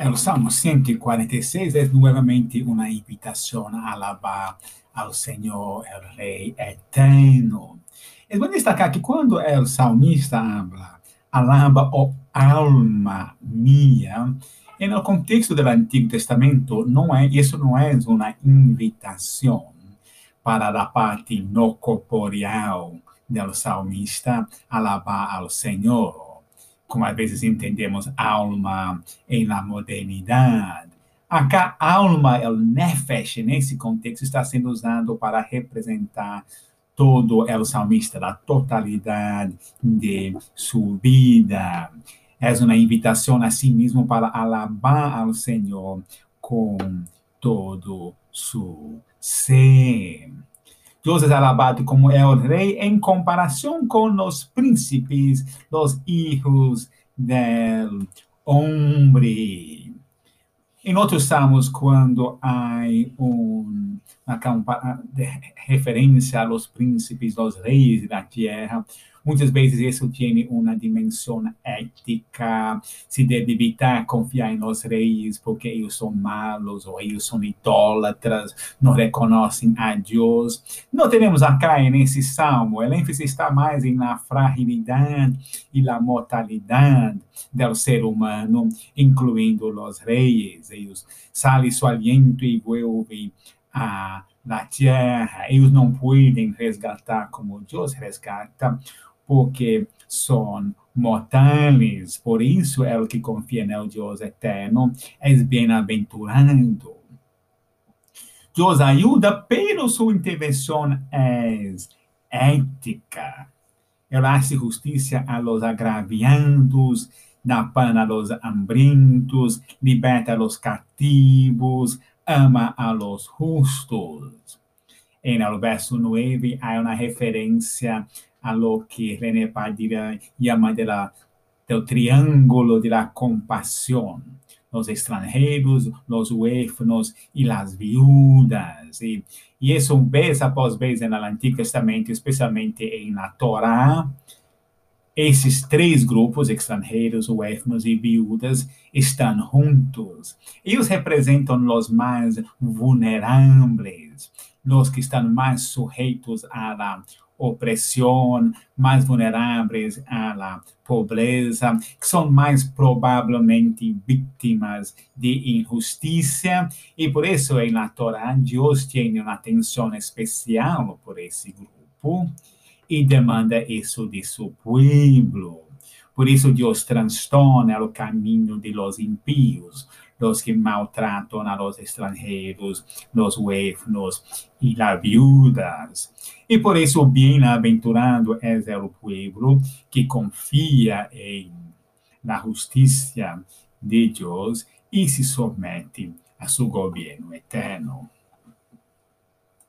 El Salmo 146 es nuevamente una invitación a alabar al Señor, el Rey eterno. Es bueno destacar que cuando el salmista habla, alaba, oh alma mía, en el contexto del Antiguo Testamento, no es, eso no es una invitación para la parte no corporeal del salmista alabar al Señor como às vezes entendemos alma em la modernidade. Acá, alma, o nefesh, nesse contexto, está sendo usado para representar todo o salmista, da totalidade de sua vida. É uma invitação a si mesmo para alabar ao Senhor com todo seu ser. Deus é alabado como é o rei em comparação com os príncipes, os filhos del homem. Em outros salmos, quando há um, referência aos príncipes, aos reis da terra, Muitas vezes isso tem uma dimensão ética, se deve evitar confiar em reis porque eles são malos ou eles são idólatras, não reconhecem a Deus. Não temos acá nesse salmo, o ênfase está mais na fragilidade e na mortalidade do ser humano, incluindo os reis. Eles sale seu aliento e vuelve a la tierra. Eles não podem resgatar como Deus resgata porque são mortais. Por isso, é o que confia no Deus eterno é bem-aventurado. Deus ajuda, pero sua intervenção é ética. Ela hace justiça a los agraviados, dá pão a los hambrientos, liberta a los cativos, ama a los justos. En el verso 9 há uma referência a lo que René Padilla llama de la, del triángulo de la compasión. Los extranjeros, los huérfanos y las viudas. Y, y eso vez após vez en el Antiguo Testamento, especialmente en la Torá, esses três grupos, extranjeros, huérfanos e viúvas, estão juntos. Eles representam os mais vulneráveis, os que estão mais sujeitos à opressão, mais vulneráveis à pobreza, que são mais provavelmente vítimas de injustiça, e por isso, na Torá, Deus tem uma atenção especial por esse grupo e demanda isso de seu povo. Por isso, Deus transtorna o caminho de los impíos, los que maltratam a los extranjeros, los huérfanos e las viudas. E por isso, bem-aventurado é o povo que confia em na justiça de Deus e se submete a seu governo eterno.